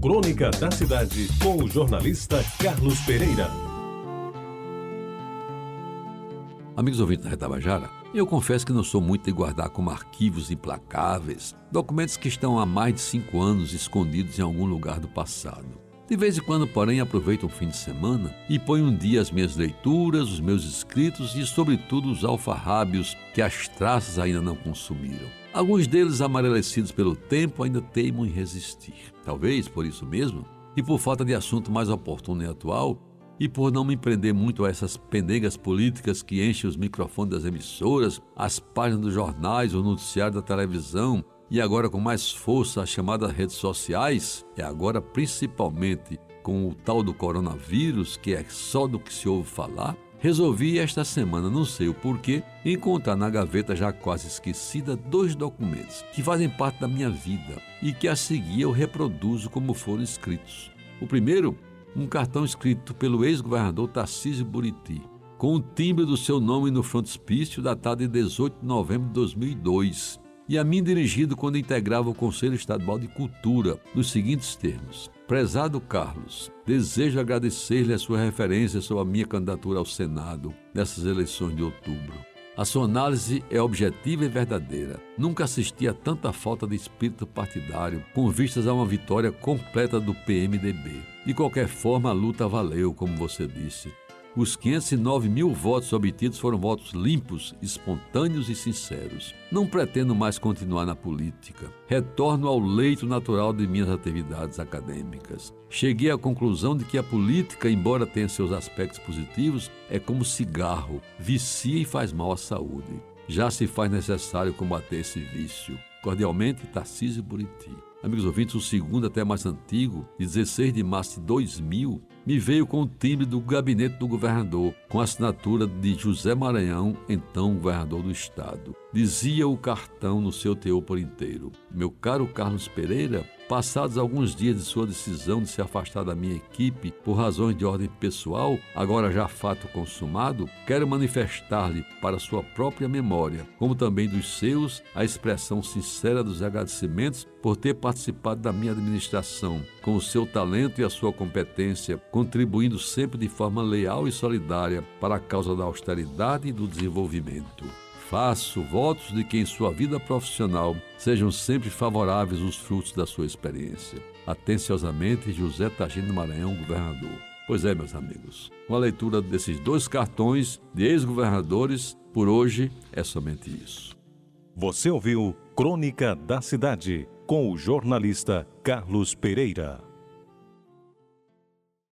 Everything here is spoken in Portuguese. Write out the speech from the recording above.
Crônica da Cidade, com o jornalista Carlos Pereira. Amigos ouvintes da Retabajara, eu confesso que não sou muito de guardar como arquivos implacáveis documentos que estão há mais de cinco anos escondidos em algum lugar do passado. De vez em quando, porém, aproveito um fim de semana e ponho um dia as minhas leituras, os meus escritos e, sobretudo, os alfarrábios que as traças ainda não consumiram. Alguns deles, amarelecidos pelo tempo, ainda teimam em resistir. Talvez por isso mesmo, e por falta de assunto mais oportuno e atual, e por não me prender muito a essas pendengas políticas que enchem os microfones das emissoras, as páginas dos jornais, o noticiário da televisão e agora com mais força as chamadas redes sociais, e agora principalmente com o tal do coronavírus, que é só do que se ouve falar, resolvi esta semana, não sei o porquê, encontrar na gaveta já quase esquecida dois documentos que fazem parte da minha vida e que a seguir eu reproduzo como foram escritos. O primeiro, um cartão escrito pelo ex-governador Tarcísio Buriti, com o timbre do seu nome no frontispício datado em 18 de novembro de 2002 e a mim dirigido quando integrava o Conselho Estadual de Cultura, nos seguintes termos: Prezado Carlos, desejo agradecer-lhe a sua referência sobre a minha candidatura ao Senado nessas eleições de outubro. A sua análise é objetiva e verdadeira. Nunca assisti a tanta falta de espírito partidário com vistas a uma vitória completa do PMDB. De qualquer forma, a luta valeu, como você disse. Os 509 mil votos obtidos foram votos limpos, espontâneos e sinceros. Não pretendo mais continuar na política. Retorno ao leito natural de minhas atividades acadêmicas. Cheguei à conclusão de que a política, embora tenha seus aspectos positivos, é como cigarro, vicia e faz mal à saúde. Já se faz necessário combater esse vício. Cordialmente, Tarcísio Buriti. Amigos ouvintes, o segundo, até mais antigo, 16 de março de 2000, me veio com o timbre do gabinete do governador, com a assinatura de José Maranhão, então governador do estado. Dizia o cartão no seu teor por inteiro: Meu caro Carlos Pereira, passados alguns dias de sua decisão de se afastar da minha equipe por razões de ordem pessoal, agora já fato consumado, quero manifestar-lhe para sua própria memória, como também dos seus, a expressão sincera dos agradecimentos por ter participado da minha administração, com o seu talento e a sua competência, contribuindo sempre de forma leal e solidária para a causa da austeridade e do desenvolvimento. Faço votos de que em sua vida profissional sejam sempre favoráveis os frutos da sua experiência. Atenciosamente, José Tagino Maranhão, governador. Pois é, meus amigos, com a leitura desses dois cartões de ex-governadores, por hoje é somente isso. Você ouviu Crônica da Cidade com o jornalista Carlos Pereira.